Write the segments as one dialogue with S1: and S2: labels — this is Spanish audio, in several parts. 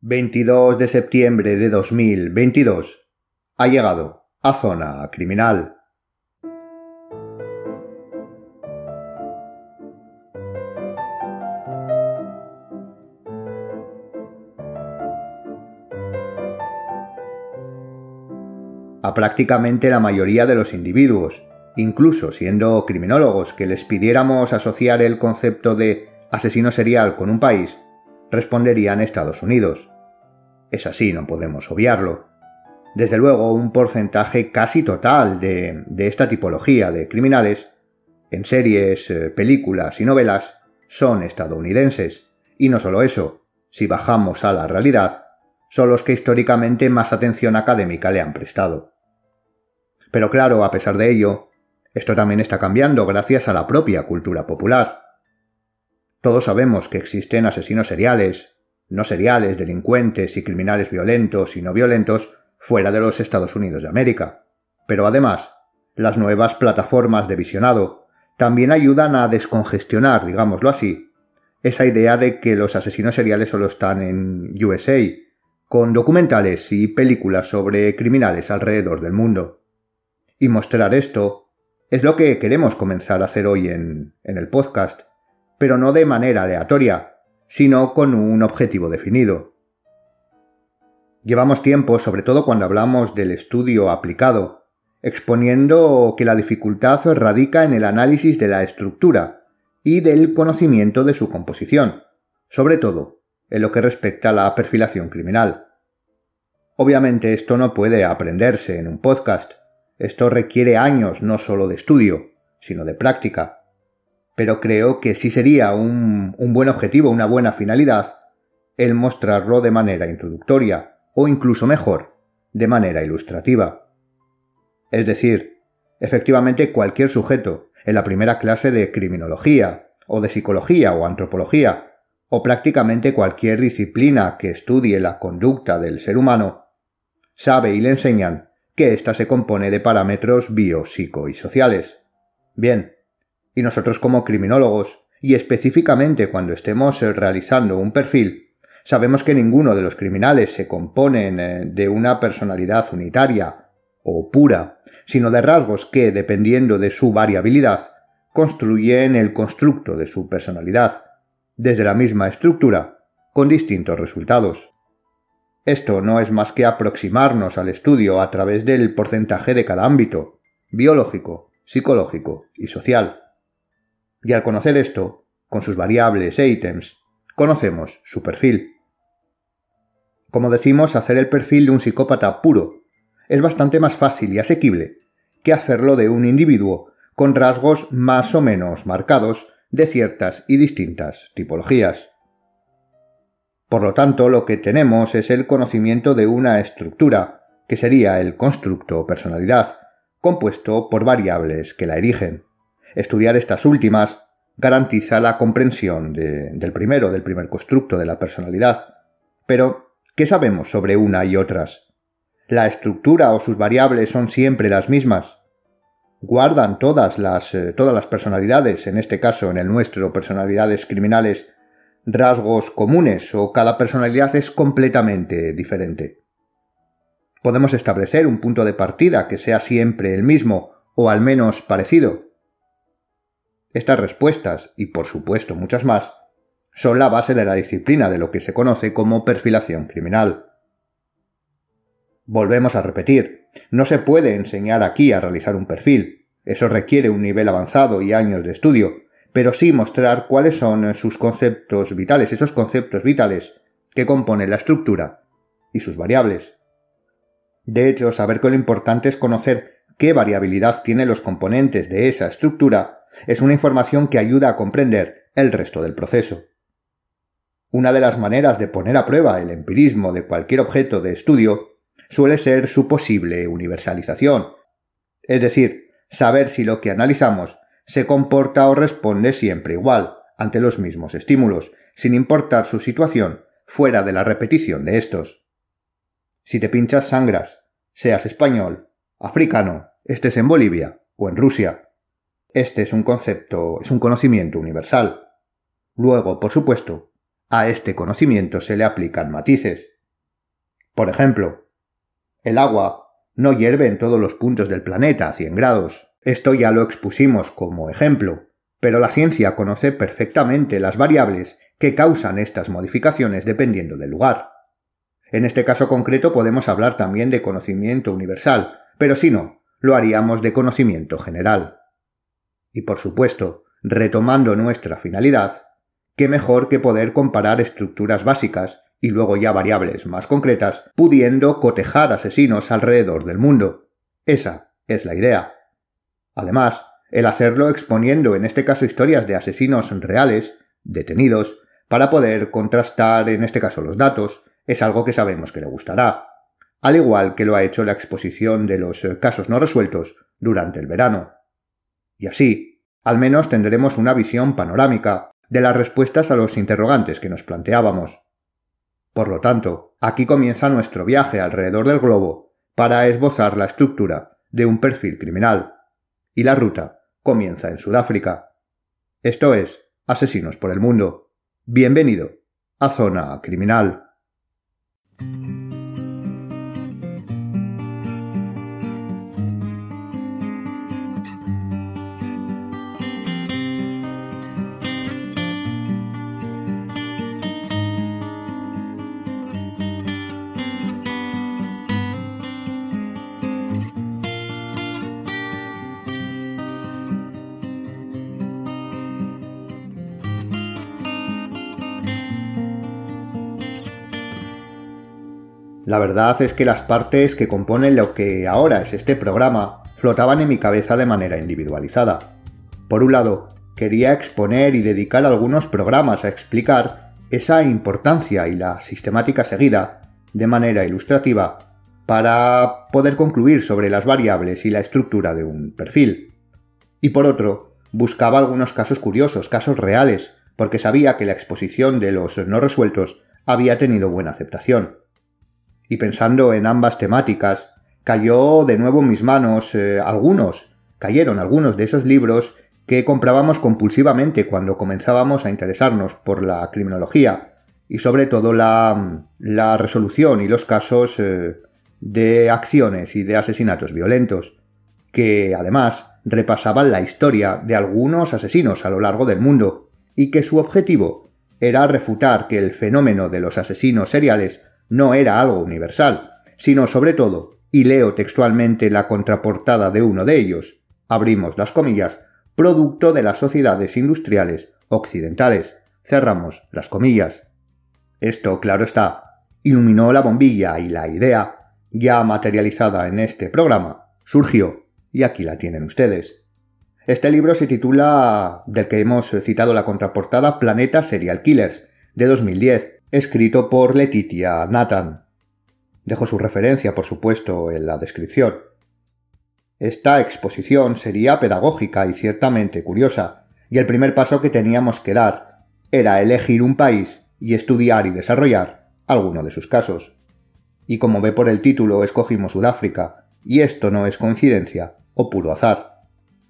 S1: 22 de septiembre de 2022. Ha llegado a zona criminal. A prácticamente la mayoría de los individuos, incluso siendo criminólogos, que les pidiéramos asociar el concepto de asesino serial con un país, responderían Estados Unidos. Es así, no podemos obviarlo. Desde luego, un porcentaje casi total de, esta tipología de criminales, en series, eh, películas y novelas, son estadounidenses. Y no solo eso, si bajamos a la realidad, son los que históricamente más atención académica le han prestado. Pero claro, a pesar de ello, esto también está cambiando gracias a la propia cultura popular. Todos sabemos que existen asesinos seriales, no seriales, delincuentes y criminales violentos y no violentos fuera de los Estados Unidos de América. Pero además, las nuevas plataformas de visionado también ayudan a descongestionar, digámoslo así, esa idea de que los asesinos seriales solo están en USA, con documentales y películas sobre criminales alrededor del mundo. Y mostrar esto es lo que queremos comenzar a hacer hoy en, en el podcast, pero no de manera aleatoria, sino con un objetivo definido. Llevamos tiempo, sobre todo cuando hablamos del estudio aplicado, exponiendo que la dificultad radica en el análisis de la estructura y del conocimiento de su composición, sobre todo en lo que respecta a la perfilación criminal. Obviamente esto no puede aprenderse en un podcast, esto requiere años no solo de estudio, sino de práctica pero creo que sí sería un, buen objetivo, una buena finalidad, el mostrarlo de manera introductoria, o incluso mejor, de manera ilustrativa. Es decir, efectivamente cualquier sujeto en la primera clase de criminología, o de psicología o antropología, o prácticamente cualquier disciplina que estudie la conducta del ser humano, sabe y le enseñan que ésta se compone de parámetros bio, psico y sociales. Bien, y nosotros como criminólogos, y específicamente cuando estemos eh, realizando un perfil, sabemos que ninguno de los criminales se componen eh, de una personalidad unitaria o pura, sino de rasgos que, dependiendo de su variabilidad, construyen el constructo de su personalidad, desde la misma estructura, con distintos resultados. Esto no es más que aproximarnos al estudio a través del porcentaje de cada ámbito, biológico, psicológico y social. Y al conocer esto, con sus variables e ítems, conocemos su perfil. Como decimos, hacer el perfil de un psicópata puro es bastante más fácil y asequible que hacerlo de un individuo con rasgos más o menos marcados de ciertas y distintas tipologías. Por lo tanto, lo que tenemos es el conocimiento de una estructura, que sería el constructo o personalidad, compuesto por variables que la erigen. Estudiar estas últimas garantiza la comprensión del primero, del primer constructo de la personalidad. Pero, ¿qué sabemos sobre una y otras? ¿La estructura o sus variables son siempre las mismas? ¿Guardan todas las, eh, todas las personalidades, en este caso en el nuestro, personalidades criminales, rasgos comunes o cada personalidad es completamente diferente? ¿Podemos establecer un punto de partida que sea siempre el mismo o al menos parecido? Estas respuestas, y por supuesto muchas más, son la base de la disciplina de lo que se conoce como perfilación criminal. Volvemos a repetir, no se puede enseñar aquí a realizar un perfil, eso requiere un nivel avanzado y años de estudio, pero sí mostrar cuáles son sus conceptos vitales, esos conceptos vitales que componen la estructura y sus variables. De hecho, saber que lo importante es conocer qué variabilidad tienen los componentes de esa estructura es una información que ayuda a comprender el resto del proceso. Una de las maneras de poner a prueba el empirismo de cualquier objeto de estudio suele ser su posible universalización, es decir, saber si lo que analizamos se comporta o responde siempre igual ante los mismos estímulos, sin importar su situación fuera de la repetición de estos. Si te pinchas sangras, seas español, africano, estés en Bolivia o en Rusia, este es un concepto, es un conocimiento universal. Luego, por supuesto, a este conocimiento se le aplican matices. Por ejemplo, el agua no hierve en todos los puntos del planeta a 100 grados. Esto ya lo expusimos como ejemplo, pero la ciencia conoce perfectamente las variables que causan estas modificaciones dependiendo del lugar. En este caso concreto podemos hablar también de conocimiento universal, pero si no, lo haríamos de conocimiento general. Y por supuesto, retomando nuestra finalidad, qué mejor que poder comparar estructuras básicas y luego ya variables más concretas, pudiendo cotejar asesinos alrededor del mundo. Esa es la idea. Además, el hacerlo exponiendo en este caso historias de asesinos reales, detenidos, para poder contrastar en este caso los datos, es algo que sabemos que le gustará, al igual que lo ha hecho la exposición de los casos no resueltos durante el verano. Y así, al menos tendremos una visión panorámica de las respuestas a los interrogantes que nos planteábamos. Por lo tanto, aquí comienza nuestro viaje alrededor del globo para esbozar la estructura de un perfil criminal. Y la ruta comienza en Sudáfrica. Esto es, Asesinos por el Mundo. Bienvenido a Zona Criminal. La verdad es que las partes que componen lo que ahora es este programa flotaban en mi cabeza de manera individualizada. Por un lado, quería exponer y dedicar algunos programas a explicar esa importancia y la sistemática seguida, de manera ilustrativa, para poder concluir sobre las variables y la estructura de un perfil. Y por otro, buscaba algunos casos curiosos, casos reales, porque sabía que la exposición de los no resueltos había tenido buena aceptación y pensando en ambas temáticas, cayó de nuevo en mis manos eh, algunos, cayeron algunos de esos libros que comprábamos compulsivamente cuando comenzábamos a interesarnos por la criminología y sobre todo la, la resolución y los casos eh, de acciones y de asesinatos violentos, que además repasaban la historia de algunos asesinos a lo largo del mundo y que su objetivo era refutar que el fenómeno de los asesinos seriales no era algo universal, sino sobre todo, y leo textualmente la contraportada de uno de ellos, abrimos las comillas, producto de las sociedades industriales occidentales, cerramos las comillas. Esto, claro está, iluminó la bombilla y la idea, ya materializada en este programa, surgió, y aquí la tienen ustedes. Este libro se titula, del que hemos citado la contraportada, Planeta Serial Killers, de 2010, escrito por Letitia Nathan. Dejo su referencia, por supuesto, en la descripción. Esta exposición sería pedagógica y ciertamente curiosa, y el primer paso que teníamos que dar era elegir un país y estudiar y desarrollar alguno de sus casos. Y como ve por el título, escogimos Sudáfrica, y esto no es coincidencia o puro azar.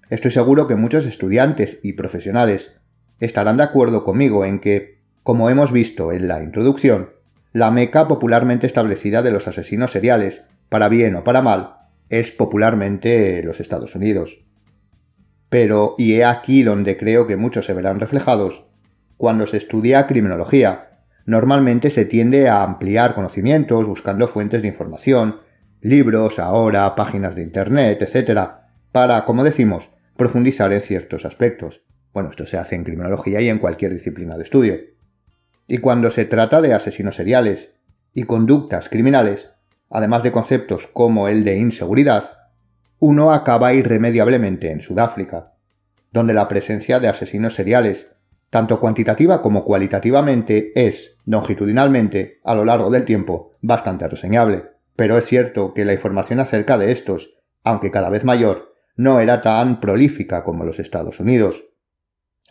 S1: Estoy seguro que muchos estudiantes y profesionales estarán de acuerdo conmigo en que como hemos visto en la introducción, la meca popularmente establecida de los asesinos seriales, para bien o para mal, es popularmente los Estados Unidos. Pero, y he aquí donde creo que muchos se verán reflejados, cuando se estudia criminología, normalmente se tiende a ampliar conocimientos buscando fuentes de información, libros, ahora, páginas de Internet, etc., para, como decimos, profundizar en ciertos aspectos. Bueno, esto se hace en criminología y en cualquier disciplina de estudio. Y cuando se trata de asesinos seriales y conductas criminales, además de conceptos como el de inseguridad, uno acaba irremediablemente en Sudáfrica, donde la presencia de asesinos seriales, tanto cuantitativa como cualitativamente, es, longitudinalmente, a lo largo del tiempo, bastante reseñable. Pero es cierto que la información acerca de estos, aunque cada vez mayor, no era tan prolífica como los Estados Unidos,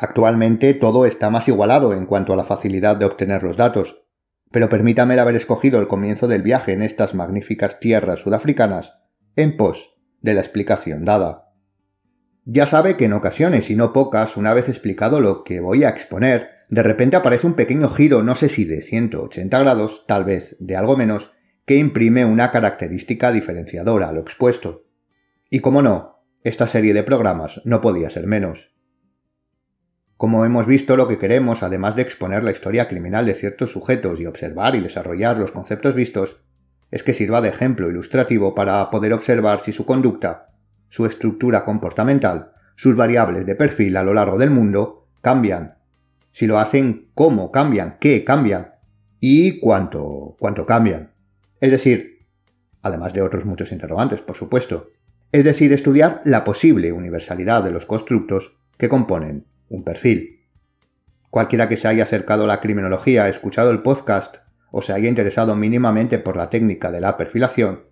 S1: Actualmente todo está más igualado en cuanto a la facilidad de obtener los datos, pero permítame el haber escogido el comienzo del viaje en estas magníficas tierras sudafricanas en pos de la explicación dada. Ya sabe que en ocasiones y no pocas, una vez explicado lo que voy a exponer, de repente aparece un pequeño giro, no sé si de 180 grados, tal vez de algo menos, que imprime una característica diferenciadora a lo expuesto. Y como no, esta serie de programas no podía ser menos. Como hemos visto, lo que queremos, además de exponer la historia criminal de ciertos sujetos y observar y desarrollar los conceptos vistos, es que sirva de ejemplo ilustrativo para poder observar si su conducta, su estructura comportamental, sus variables de perfil a lo largo del mundo cambian. Si lo hacen, cómo cambian, qué cambian y cuánto, cuánto cambian. Es decir, además de otros muchos interrogantes, por supuesto, es decir, estudiar la posible universalidad de los constructos que componen un perfil. Cualquiera que se haya acercado a la criminología, escuchado el podcast o se haya interesado mínimamente por la técnica de la perfilación,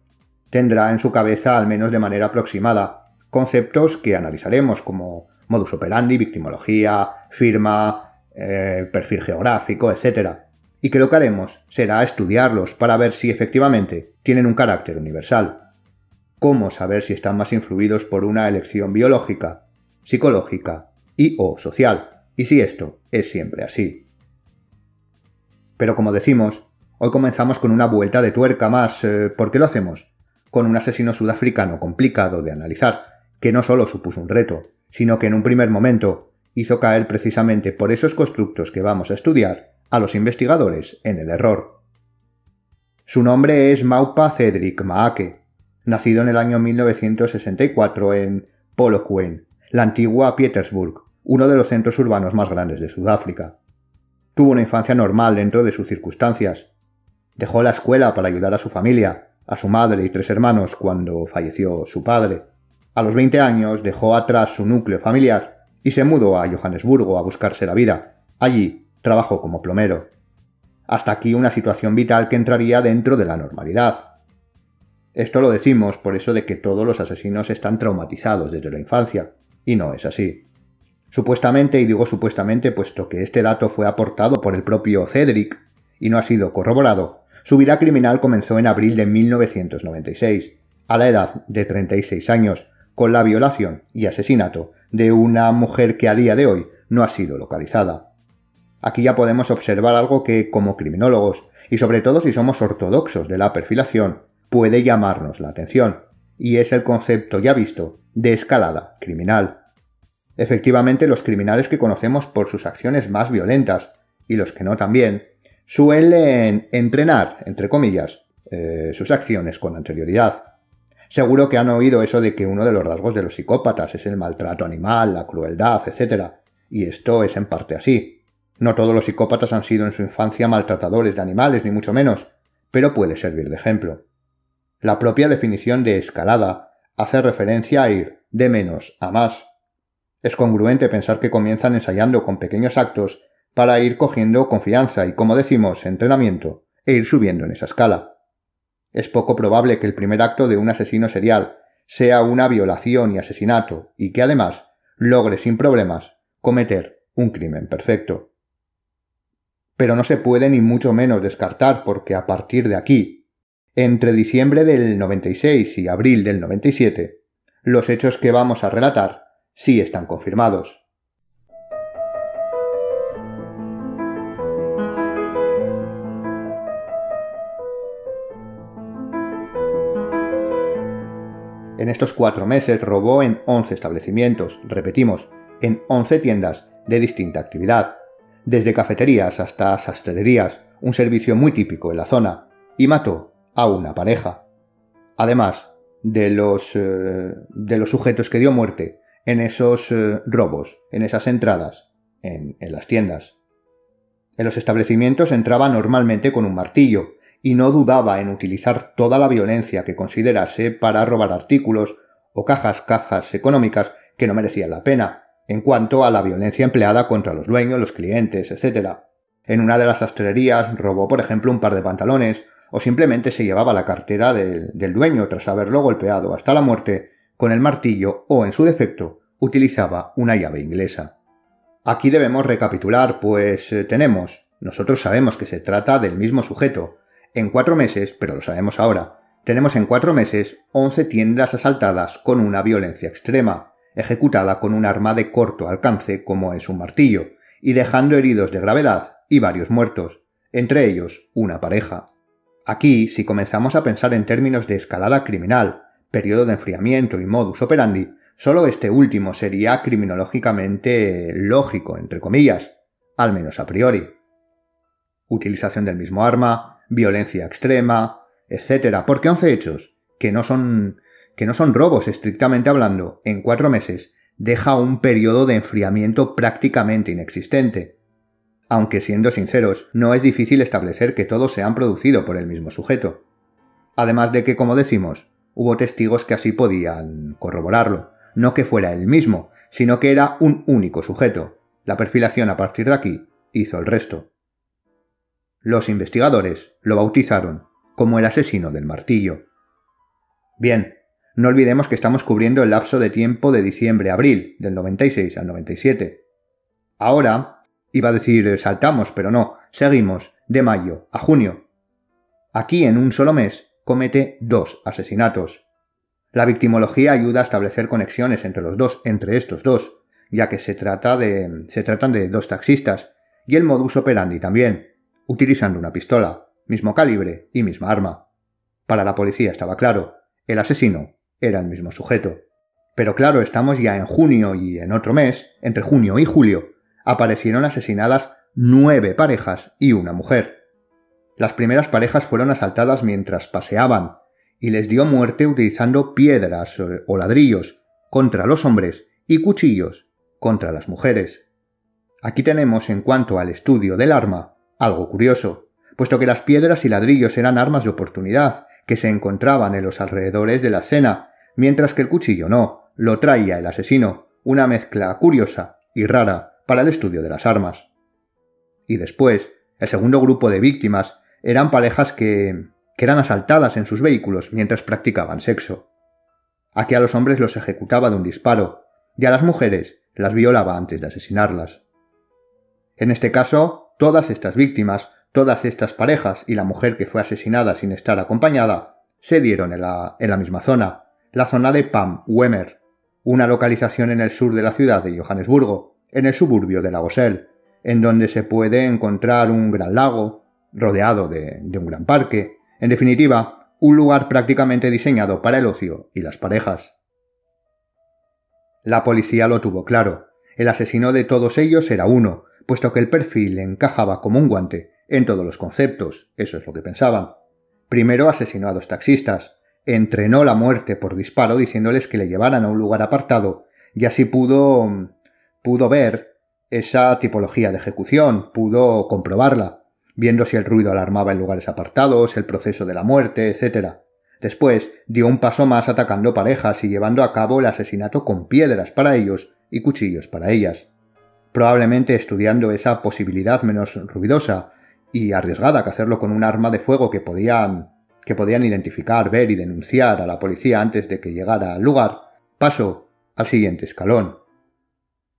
S1: tendrá en su cabeza, al menos de manera aproximada, conceptos que analizaremos como modus operandi, victimología, firma, eh, perfil geográfico, etc. Y que lo que haremos será estudiarlos para ver si efectivamente tienen un carácter universal. Cómo saber si están más influidos por una elección biológica, psicológica y o social, y si esto es siempre así. Pero como decimos, hoy comenzamos con una vuelta de tuerca más. Eh, ¿Por qué lo hacemos? Con un asesino sudafricano complicado de analizar, que no solo supuso un reto, sino que en un primer momento hizo caer precisamente por esos constructos que vamos a estudiar a los investigadores en el error. Su nombre es Maupa Cedric Maake, nacido en el año 1964 en Polokwane, la antigua Petersburg, uno de los centros urbanos más grandes de Sudáfrica. Tuvo una infancia normal dentro de sus circunstancias. Dejó la escuela para ayudar a su familia, a su madre y tres hermanos cuando falleció su padre. A los 20 años dejó atrás su núcleo familiar y se mudó a Johannesburgo a buscarse la vida. Allí trabajó como plomero. Hasta aquí una situación vital que entraría dentro de la normalidad. Esto lo decimos por eso de que todos los asesinos están traumatizados desde la infancia, y no es así. Supuestamente, y digo supuestamente puesto que este dato fue aportado por el propio Cedric y no ha sido corroborado, su vida criminal comenzó en abril de 1996, a la edad de 36 años, con la violación y asesinato de una mujer que a día de hoy no ha sido localizada. Aquí ya podemos observar algo que, como criminólogos, y sobre todo si somos ortodoxos de la perfilación, puede llamarnos la atención, y es el concepto ya visto de escalada criminal. Efectivamente, los criminales que conocemos por sus acciones más violentas, y los que no también, suelen entrenar, entre comillas, eh, sus acciones con anterioridad. Seguro que han oído eso de que uno de los rasgos de los psicópatas es el maltrato animal, la crueldad, etc. Y esto es en parte así. No todos los psicópatas han sido en su infancia maltratadores de animales, ni mucho menos, pero puede servir de ejemplo. La propia definición de escalada hace referencia a ir de menos a más, es congruente pensar que comienzan ensayando con pequeños actos para ir cogiendo confianza y, como decimos, entrenamiento, e ir subiendo en esa escala. Es poco probable que el primer acto de un asesino serial sea una violación y asesinato, y que además logre sin problemas cometer un crimen perfecto. Pero no se puede ni mucho menos descartar porque a partir de aquí, entre diciembre del 96 y abril del 97, los hechos que vamos a relatar sí están confirmados. En estos cuatro meses robó en 11 establecimientos, repetimos, en 11 tiendas de distinta actividad, desde cafeterías hasta sastrerías, un servicio muy típico en la zona, y mató a una pareja. Además de los, eh, de los sujetos que dio muerte, en esos eh, robos, en esas entradas, en, las tiendas. En los establecimientos entraba normalmente con un martillo, y no dudaba en utilizar toda la violencia que considerase para robar artículos o cajas cajas económicas que no merecían la pena, en cuanto a la violencia empleada contra los dueños, los clientes, etc. En una de las sastrerías robó, por ejemplo, un par de pantalones, o simplemente se llevaba la cartera del dueño tras haberlo golpeado hasta la muerte con el martillo o, en su defecto, utilizaba una llave inglesa. Aquí debemos recapitular, pues eh, tenemos, nosotros sabemos que se trata del mismo sujeto. En cuatro meses, pero lo sabemos ahora, tenemos en cuatro meses once tiendas asaltadas con una violencia extrema, ejecutada con un arma de corto alcance como es un martillo, y dejando heridos de gravedad y varios muertos, entre ellos una pareja. Aquí, si comenzamos a pensar en términos de escalada criminal, periodo de enfriamiento y modus operandi, solo este último sería criminológicamente lógico, entre comillas, al menos a priori. Utilización del mismo arma, violencia extrema, etc. Porque once hechos, que no son que no son robos estrictamente hablando, en cuatro meses, deja un periodo de enfriamiento prácticamente inexistente. Aunque siendo sinceros, no es difícil establecer que todos se han producido por el mismo sujeto. Además de que, como decimos, hubo testigos que así podían corroborarlo, no que fuera el mismo, sino que era un único sujeto. La perfilación a partir de aquí hizo el resto. Los investigadores lo bautizaron como el asesino del martillo. Bien, no olvidemos que estamos cubriendo el lapso de tiempo de diciembre-abril, del 96 al 97. Ahora, iba a decir saltamos, pero no, seguimos de mayo a junio. Aquí en un solo mes comete dos asesinatos. La victimología ayuda a establecer conexiones entre los dos, entre estos dos, ya que se trata de se tratan de dos taxistas, y el modus operandi también, utilizando una pistola, mismo calibre y misma arma. Para la policía estaba claro, el asesino era el mismo sujeto. Pero claro, estamos ya en junio y en otro mes, entre junio y julio, aparecieron asesinadas nueve parejas y una mujer. Las primeras parejas fueron asaltadas mientras paseaban, y les dio muerte utilizando piedras o ladrillos contra los hombres y cuchillos contra las mujeres. Aquí tenemos, en cuanto al estudio del arma, algo curioso, puesto que las piedras y ladrillos eran armas de oportunidad, que se encontraban en los alrededores de la escena, mientras que el cuchillo no, lo traía el asesino, una mezcla curiosa y rara para el estudio de las armas. Y después, el segundo grupo de víctimas eran parejas que, que eran asaltadas en sus vehículos mientras practicaban sexo. Aquí a los hombres los ejecutaba de un disparo, y a las mujeres las violaba antes de asesinarlas. En este caso, todas estas víctimas Todas estas parejas y la mujer que fue asesinada sin estar acompañada se dieron en la, misma zona, la zona de Pam Wemer, una localización en el sur de la ciudad de Johannesburgo, en el suburbio de Lagosel, en donde se puede encontrar un gran lago, rodeado de, un gran parque, en definitiva, un lugar prácticamente diseñado para el ocio y las parejas. La policía lo tuvo claro. El asesino de todos ellos era uno, puesto que el perfil encajaba como un guante en todos los conceptos, eso es lo que pensaban. Primero asesinó a dos taxistas, entrenó la muerte por disparo diciéndoles que le llevaran a un lugar apartado, y así pudo pudo ver esa tipología de ejecución, pudo comprobarla, viendo si el ruido alarmaba en lugares apartados, el proceso de la muerte, etc. Después dio un paso más atacando parejas y llevando a cabo el asesinato con piedras para ellos y cuchillos para ellas. Probablemente estudiando esa posibilidad menos ruidosa, y arriesgada que hacerlo con un arma de fuego que podían que podían identificar, ver y denunciar a la policía antes de que llegara al lugar, pasó al siguiente escalón.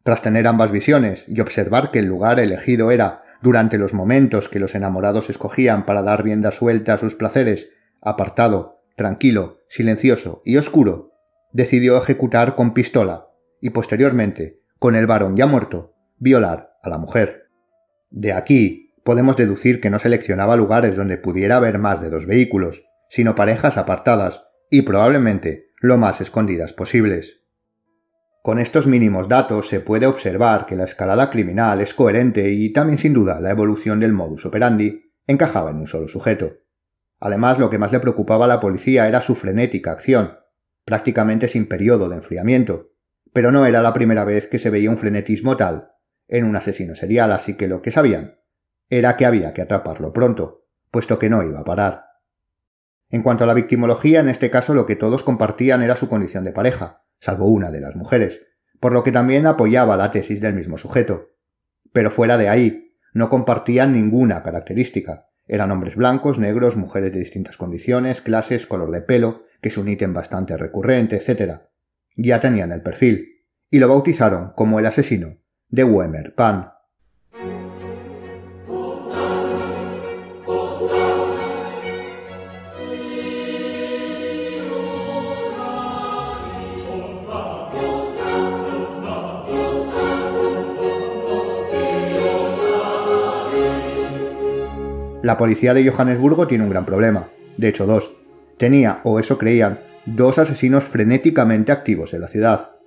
S1: Tras tener ambas visiones y observar que el lugar elegido era, durante los momentos que los enamorados escogían para dar rienda suelta a sus placeres, apartado, tranquilo, silencioso y oscuro, decidió ejecutar con pistola y posteriormente, con el varón ya muerto, violar a la mujer. De aquí podemos deducir que no seleccionaba lugares donde pudiera haber más de dos vehículos, sino parejas apartadas y probablemente lo más escondidas posibles. Con estos mínimos datos se puede observar que la escalada criminal es coherente y también sin duda la evolución del modus operandi encajaba en un solo sujeto. Además, lo que más le preocupaba a la policía era su frenética acción, prácticamente sin periodo de enfriamiento, pero no era la primera vez que se veía un frenetismo tal en un asesino serial, así que lo que sabían era que había que atraparlo pronto, puesto que no iba a parar. En cuanto a la victimología, en este caso lo que todos compartían era su condición de pareja, salvo una de las mujeres, por lo que también apoyaba la tesis del mismo sujeto. Pero fuera de ahí, no compartían ninguna característica. Eran hombres blancos, negros, mujeres de distintas condiciones, clases, color de pelo, que es un ítem bastante recurrente, etc. Ya tenían el perfil, y lo bautizaron como el asesino de Wemer Pan. La policía de Johannesburgo tiene un gran problema, de hecho dos. Tenía, o eso creían, dos asesinos frenéticamente activos en la ciudad.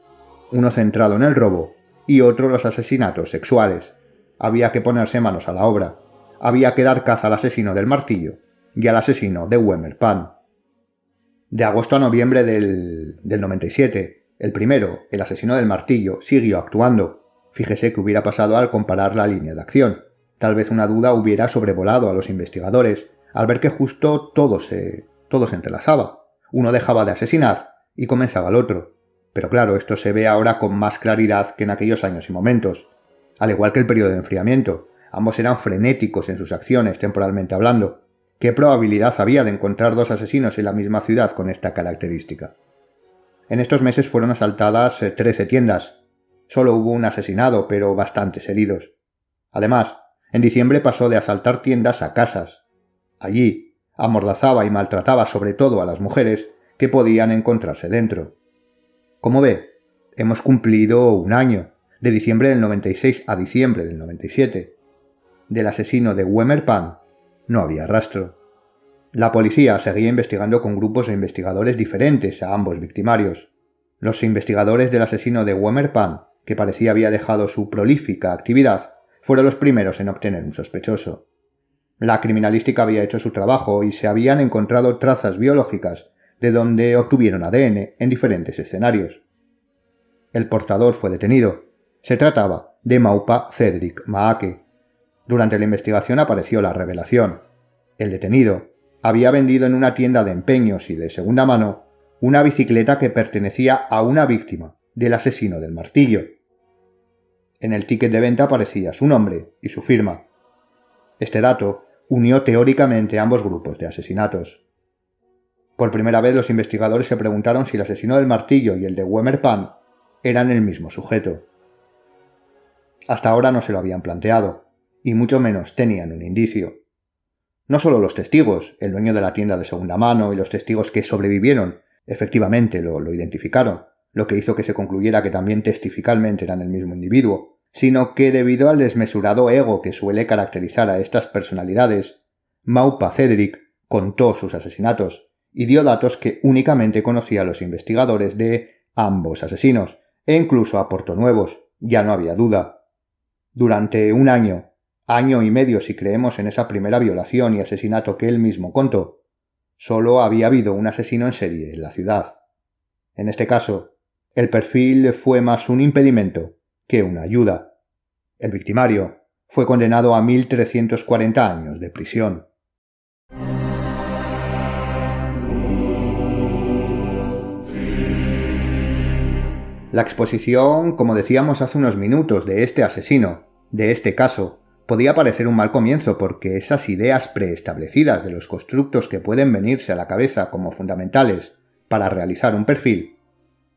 S1: Uno centrado en el robo y otro los asesinatos sexuales. Había que ponerse manos a la obra. Había que dar caza al asesino del martillo y al asesino de Wemer Pan. De agosto a noviembre del, del 97, el primero, el asesino del martillo, siguió actuando. Fíjese que hubiera pasado al comparar la línea de acción. Tal vez una duda hubiera sobrevolado a los investigadores al ver que justo todo se, todo se entrelazaba. Uno dejaba de asesinar y comenzaba el otro. Pero claro, esto se ve ahora con más claridad que en aquellos años y momentos. Al igual que el periodo de enfriamiento, ambos eran frenéticos en sus acciones, temporalmente hablando. ¿Qué probabilidad había de encontrar dos asesinos en la misma ciudad con esta característica? En estos meses fueron asaltadas 13 eh, tiendas. Solo hubo un asesinado, pero bastantes heridos. Además, en diciembre pasó de asaltar tiendas a casas. Allí, amordazaba y maltrataba sobre todo a las mujeres que podían encontrarse dentro. Como ve, hemos cumplido un año, de diciembre del 96 a diciembre del 97. Del asesino de Wemerpan no había rastro. La policía seguía investigando con grupos de investigadores diferentes a ambos victimarios. Los investigadores del asesino de Wemerpan, que parecía había dejado su prolífica actividad, fueron los primeros en obtener un sospechoso. La criminalística había hecho su trabajo y se habían encontrado trazas biológicas de donde obtuvieron ADN en diferentes escenarios. El portador fue detenido. Se trataba de Maupa Cedric Maake. Durante la investigación apareció la revelación. El detenido había vendido en una tienda de empeños y de segunda mano una bicicleta que pertenecía a una víctima del asesino del martillo. En el ticket de venta aparecía su nombre y su firma. Este dato unió teóricamente ambos grupos de asesinatos. Por primera vez los investigadores se preguntaron si el asesino del martillo y el de Wemerpan eran el mismo sujeto. Hasta ahora no se lo habían planteado, y mucho menos tenían un indicio. No solo los testigos, el dueño de la tienda de segunda mano y los testigos que sobrevivieron, efectivamente lo, lo identificaron, lo que hizo que se concluyera que también testificalmente eran el mismo individuo, sino que debido al desmesurado ego que suele caracterizar a estas personalidades, Maupa Cedric contó sus asesinatos y dio datos que únicamente conocían los investigadores de ambos asesinos, e incluso aportó nuevos, ya no había duda. Durante un año, año y medio si creemos en esa primera violación y asesinato que él mismo contó, solo había habido un asesino en serie en la ciudad. En este caso, el perfil fue más un impedimento que una ayuda. El victimario fue condenado a 1.340 años de prisión. La exposición, como decíamos hace unos minutos, de este asesino, de este caso, podía parecer un mal comienzo porque esas ideas preestablecidas de los constructos que pueden venirse a la cabeza como fundamentales para realizar un perfil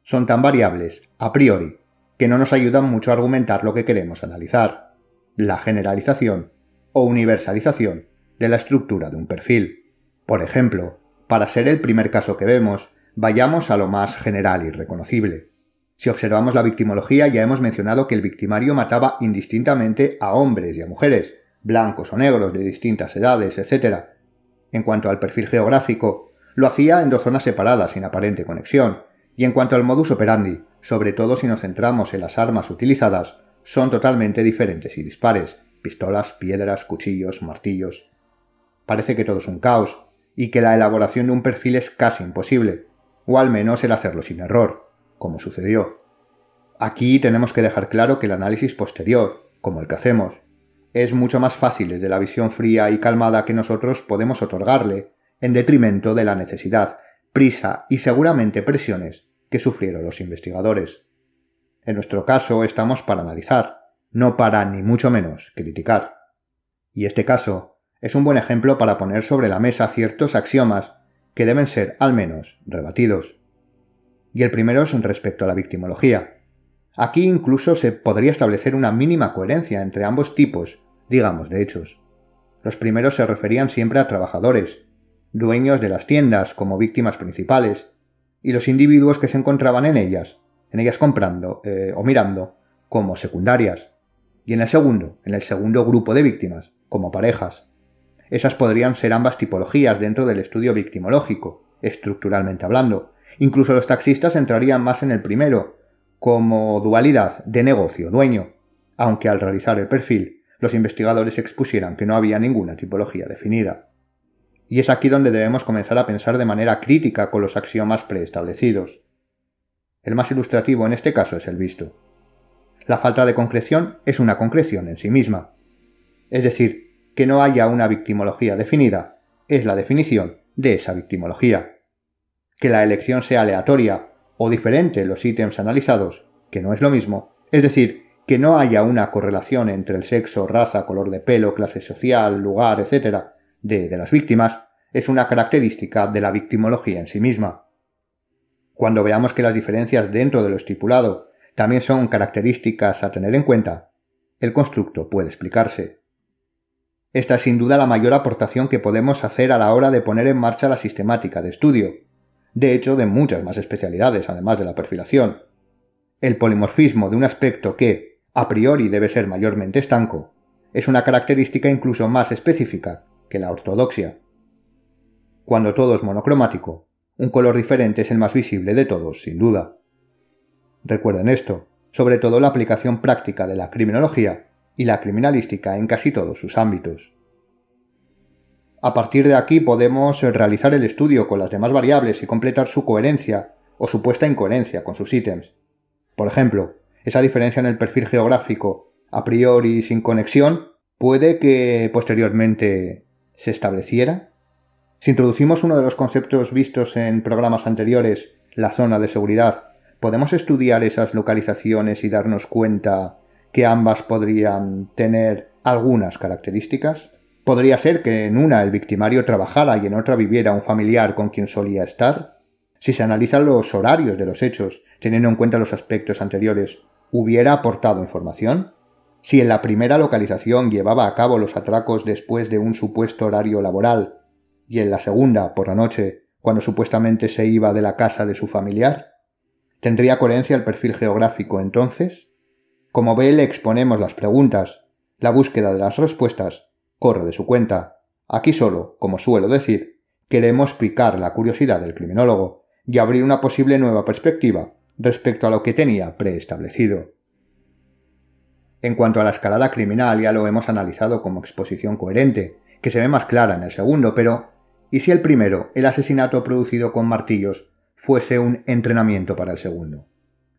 S1: son tan variables, a priori, que no nos ayudan mucho a argumentar lo que queremos analizar, la generalización o universalización de la estructura de un perfil. Por ejemplo, para ser el primer caso que vemos, vayamos a lo más general y reconocible. Si observamos la victimología ya hemos mencionado que el victimario mataba indistintamente a hombres y a mujeres, blancos o negros de distintas edades, etc. En cuanto al perfil geográfico, lo hacía en dos zonas separadas sin aparente conexión, y en cuanto al modus operandi, sobre todo si nos centramos en las armas utilizadas, son totalmente diferentes y dispares, pistolas, piedras, cuchillos, martillos. Parece que todo es un caos, y que la elaboración de un perfil es casi imposible, o al menos el hacerlo sin error, como sucedió. Aquí tenemos que dejar claro que el análisis posterior, como el que hacemos, es mucho más fácil desde la visión fría y calmada que nosotros podemos otorgarle, en detrimento de la necesidad prisa y seguramente presiones que sufrieron los investigadores. En nuestro caso estamos para analizar, no para ni mucho menos criticar. Y este caso es un buen ejemplo para poner sobre la mesa ciertos axiomas que deben ser al menos rebatidos. Y el primero es respecto a la victimología. Aquí incluso se podría establecer una mínima coherencia entre ambos tipos, digamos, de hechos. Los primeros se referían siempre a trabajadores, dueños de las tiendas como víctimas principales, y los individuos que se encontraban en ellas, en ellas comprando eh, o mirando, como secundarias, y en el segundo, en el segundo grupo de víctimas, como parejas. Esas podrían ser ambas tipologías dentro del estudio victimológico, estructuralmente hablando. Incluso los taxistas entrarían más en el primero, como dualidad de negocio-dueño, aunque al realizar el perfil los investigadores expusieran que no había ninguna tipología definida. Y es aquí donde debemos comenzar a pensar de manera crítica con los axiomas preestablecidos. El más ilustrativo en este caso es el visto. La falta de concreción es una concreción en sí misma. Es decir, que no haya una victimología definida es la definición de esa victimología. Que la elección sea aleatoria o diferente en los ítems analizados, que no es lo mismo, es decir, que no haya una correlación entre el sexo, raza, color de pelo, clase social, lugar, etc., de, las víctimas, es una característica de la victimología en sí misma. Cuando veamos que las diferencias dentro de lo estipulado también son características a tener en cuenta, el constructo puede explicarse. Esta es sin duda la mayor aportación que podemos hacer a la hora de poner en marcha la sistemática de estudio, de hecho de muchas más especialidades además de la perfilación. El polimorfismo de un aspecto que, a priori, debe ser mayormente estanco, es una característica incluso más específica que la ortodoxia. Cuando todo es monocromático, un color diferente es el más visible de todos, sin duda. Recuerden esto, sobre todo la aplicación práctica de la criminología y la criminalística en casi todos sus ámbitos. A partir de aquí podemos realizar el estudio con las demás variables y completar su coherencia o supuesta incoherencia con sus ítems. Por ejemplo, esa diferencia en el perfil geográfico a priori sin conexión puede que posteriormente se estableciera. Si introducimos uno de los conceptos vistos en programas anteriores, la zona de seguridad, podemos estudiar esas localizaciones y darnos cuenta que ambas podrían tener algunas características. Podría ser que en una el victimario trabajara y en otra viviera un familiar con quien solía estar. Si se analizan los horarios de los hechos, teniendo en cuenta los aspectos anteriores, ¿hubiera aportado información? Si en la primera localización llevaba a cabo los atracos después de un supuesto horario laboral, y en la segunda, por la noche, cuando supuestamente se iba de la casa de su familiar, ¿tendría coherencia el perfil geográfico entonces? Como ve, le exponemos las preguntas. La búsqueda de las respuestas corre de su cuenta. Aquí solo, como suelo decir, queremos picar la curiosidad del criminólogo y abrir una posible nueva perspectiva respecto a lo que tenía preestablecido. En cuanto a la escalada criminal ya lo hemos analizado como exposición coherente, que se ve más clara en el segundo, pero ¿y si el primero, el asesinato producido con martillos, fuese un entrenamiento para el segundo?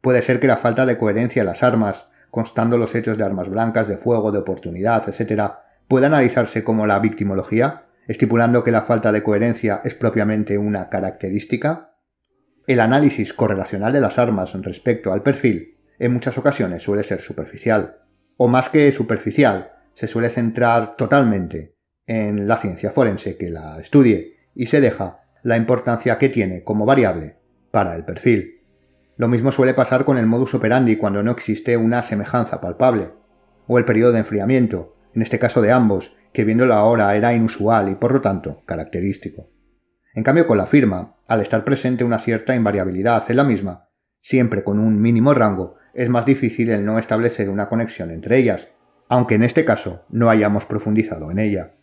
S1: Puede ser que la falta de coherencia en las armas constando los hechos de armas blancas, de fuego, de oportunidad, etc., puede analizarse como la victimología, estipulando que la falta de coherencia es propiamente una característica? El análisis correlacional de las armas respecto al perfil en muchas ocasiones suele ser superficial, o más que superficial, se suele centrar totalmente en la ciencia forense que la estudie y se deja la importancia que tiene como variable para el perfil. Lo mismo suele pasar con el modus operandi cuando no existe una semejanza palpable, o el periodo de enfriamiento, en este caso de ambos, que viendo la hora era inusual y por lo tanto característico. En cambio con la firma, al estar presente una cierta invariabilidad en la misma, siempre con un mínimo rango, es más difícil el no establecer una conexión entre ellas, aunque en este caso no hayamos profundizado en ella.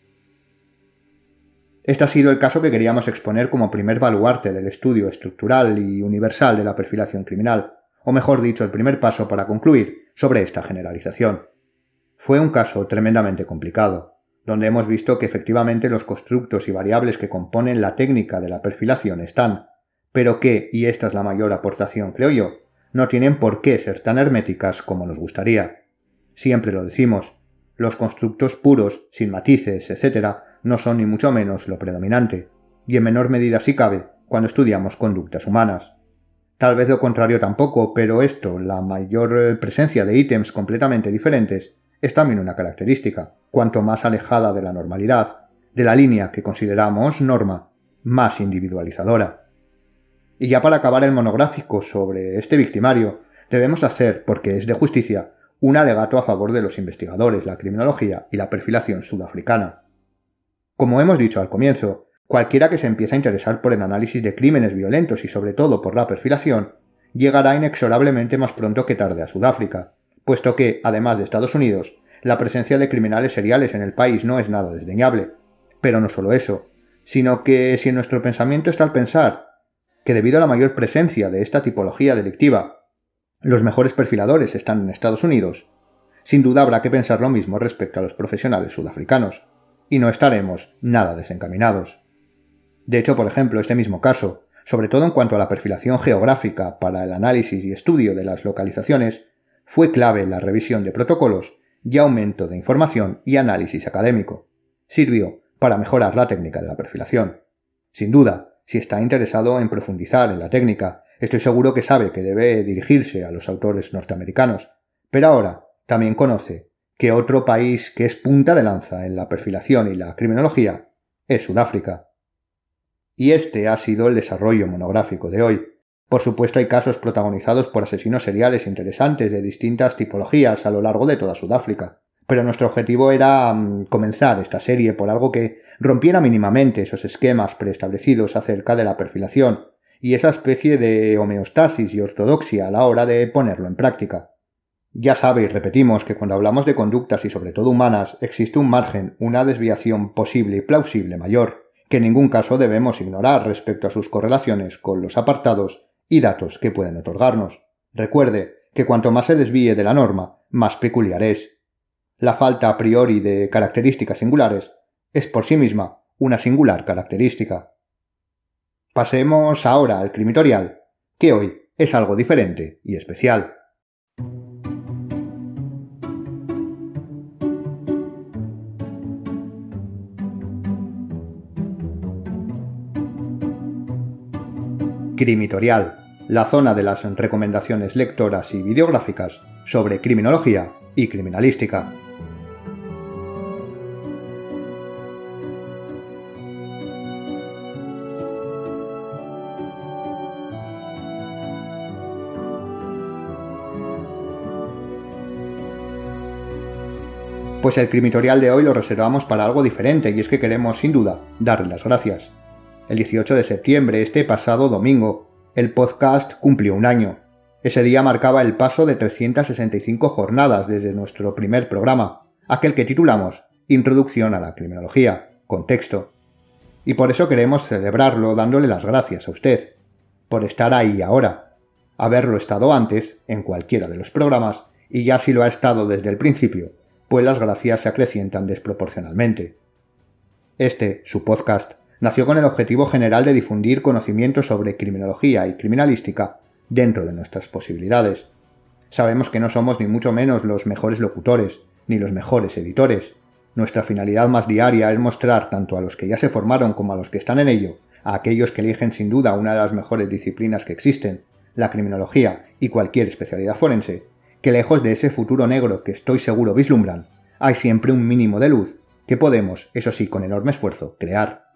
S1: Este ha sido el caso que queríamos exponer como primer baluarte del estudio estructural y universal de la perfilación criminal, o mejor dicho, el primer paso para concluir sobre esta generalización. Fue un caso tremendamente complicado, donde hemos visto que efectivamente los constructos y variables que componen la técnica de la perfilación están, pero que, y esta es la mayor aportación creo yo, no tienen por qué ser tan herméticas como nos gustaría. Siempre lo decimos, los constructos puros, sin matices, etc., no son ni mucho menos lo predominante, y en menor medida si cabe cuando estudiamos conductas humanas. Tal vez lo contrario tampoco, pero esto, la mayor eh, presencia de ítems completamente diferentes, es también una característica, cuanto más alejada de la normalidad, de la línea que consideramos norma, más individualizadora. Y ya para acabar el monográfico sobre este victimario, debemos hacer, porque es de justicia, un alegato a favor de los investigadores, la criminología y la perfilación sudafricana. Como hemos dicho al comienzo, cualquiera que se empiece a interesar por el análisis de crímenes violentos y sobre todo por la perfilación, llegará inexorablemente más pronto que tarde a Sudáfrica, puesto que, además de Estados Unidos, la presencia de criminales seriales en el país no es nada desdeñable, Pero no solo eso, sino que si en nuestro pensamiento está el pensar que debido a la mayor presencia de esta tipología delictiva, los mejores perfiladores están en Estados Unidos, sin duda habrá que pensar lo mismo respecto a los profesionales sudafricanos, y no estaremos nada desencaminados. De hecho, por ejemplo, este mismo caso, sobre todo en cuanto a la perfilación geográfica para el análisis y estudio de las localizaciones, fue clave la revisión de protocolos y aumento de información y análisis académico. Sirvió para mejorar la técnica de la perfilación. Sin duda, si está interesado en profundizar en la técnica, estoy seguro que sabe que debe dirigirse a los autores norteamericanos, pero ahora también conoce que otro país que es punta de lanza en la perfilación y la criminología es Sudáfrica. Y este ha sido el desarrollo monográfico de hoy. Por supuesto hay casos protagonizados por asesinos seriales interesantes de distintas tipologías a lo largo de toda Sudáfrica, pero nuestro objetivo era mm, comenzar esta serie por algo que rompiera mínimamente esos esquemas preestablecidos acerca de la perfilación y esa especie de homeostasis y ortodoxia a la hora de ponerlo en práctica. Ya sabe y repetimos que cuando hablamos de conductas y sobre todo humanas existe un margen, una desviación posible y plausible mayor, que en ningún caso debemos ignorar respecto a sus correlaciones con los apartados y datos que pueden otorgarnos. Recuerde que cuanto más se desvíe de la norma, más peculiar es. La falta a priori de características singulares es por sí misma una singular característica. Pasemos ahora al crimitorial, que hoy es algo diferente y especial. Crimitorial, la zona de las recomendaciones lectoras y videográficas sobre criminología y criminalística. Pues el crimitorial de hoy lo reservamos para algo diferente y es que queremos sin duda darle las gracias el 18 de septiembre, este pasado domingo, el podcast cumplió un año. Ese día marcaba el paso de 365 jornadas desde nuestro primer programa, aquel que titulamos Introducción a la Criminología, contexto. Y por eso queremos celebrarlo dándole las gracias a usted, por estar ahí ahora, haberlo estado antes en cualquiera de los programas y ya si lo ha estado desde el principio, pues las gracias se acrecientan desproporcionalmente. Este, su podcast, nació con el objetivo general de difundir conocimientos sobre criminología y criminalística dentro de nuestras posibilidades. Sabemos que no somos ni mucho menos los mejores locutores, ni los mejores editores. Nuestra finalidad más diaria es mostrar tanto a los que ya se formaron como a los que están en ello, a aquellos que eligen sin duda una de las mejores disciplinas que existen, la criminología y cualquier especialidad forense, que lejos de ese futuro negro que estoy seguro vislumbran, hay siempre un mínimo de luz que podemos, eso sí, con enorme esfuerzo, crear.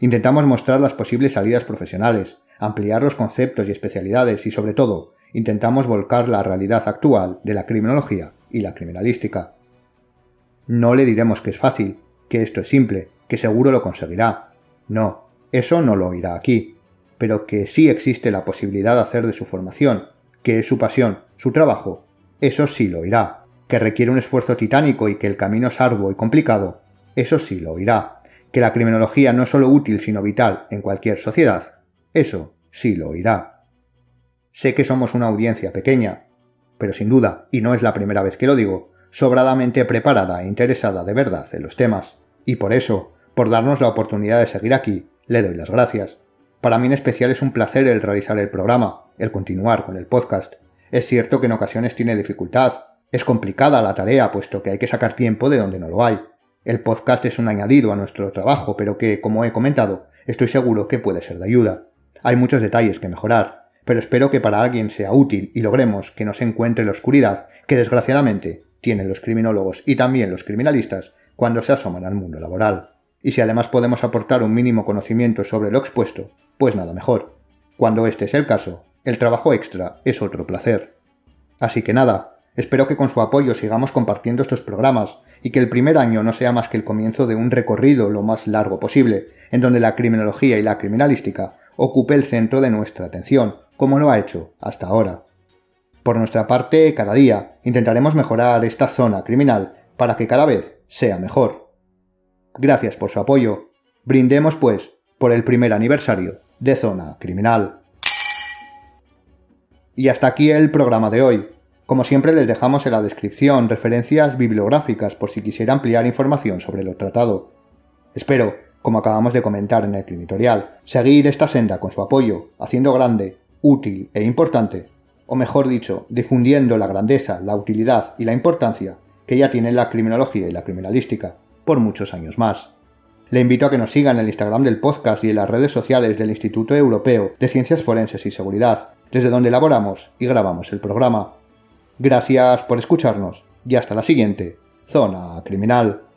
S1: Intentamos mostrar las posibles salidas profesionales, ampliar los conceptos y especialidades y, sobre todo, intentamos volcar la realidad actual de la criminología y la criminalística. No le diremos que es fácil, que esto es simple, que seguro lo conseguirá. No, eso no lo oirá aquí, pero que sí existe la posibilidad de hacer de su formación, que es su pasión, su trabajo, eso sí lo oirá. Que requiere un esfuerzo titánico y que el camino es arduo y complicado, eso sí lo oirá que la criminología no es solo útil sino vital en cualquier sociedad, eso sí lo oirá. Sé que somos una audiencia pequeña, pero sin duda, y no es la primera vez que lo digo, sobradamente preparada e interesada de verdad en los temas, y por eso, por darnos la oportunidad de seguir aquí, le doy las gracias. Para mí en especial es un placer el realizar el programa, el continuar con el podcast. Es cierto que en ocasiones tiene dificultad, es complicada la tarea puesto que hay que sacar tiempo de donde no lo hay, el podcast es un añadido a nuestro trabajo, pero que, como he comentado, estoy seguro que puede ser de ayuda. Hay muchos detalles que mejorar, pero espero que para alguien sea útil y logremos que no se encuentre la oscuridad que desgraciadamente tienen los criminólogos y también los criminalistas cuando se asoman al mundo laboral. Y si además podemos aportar un mínimo conocimiento sobre lo expuesto, pues nada mejor. Cuando este es el caso, el trabajo extra es otro placer. Así que nada, espero que con su apoyo sigamos compartiendo estos programas y que el primer año no sea más que el comienzo de un recorrido lo más largo posible, en donde la criminología y la criminalística ocupe el centro de nuestra atención, como lo ha hecho hasta ahora. Por nuestra parte, cada día intentaremos mejorar esta zona criminal para que cada vez sea mejor. Gracias por su apoyo Brindemos, pues, por el primer aniversario de Zona Criminal. Y hasta aquí el programa de hoy. Como siempre les dejamos en la descripción referencias bibliográficas por si quisiera ampliar información sobre lo tratado. Espero, como acabamos de comentar en el editorial, seguir esta senda con su apoyo, haciendo grande, útil e importante, o mejor dicho, difundiendo la grandeza, la utilidad y la importancia que ya tiene la criminología y la criminalística, por muchos años más. Le invito a que nos sigan en el Instagram del podcast y en las redes sociales del Instituto Europeo de Ciencias Forenses y Seguridad, desde donde elaboramos y grabamos el programa. Gracias por escucharnos y hasta la siguiente Zona Criminal.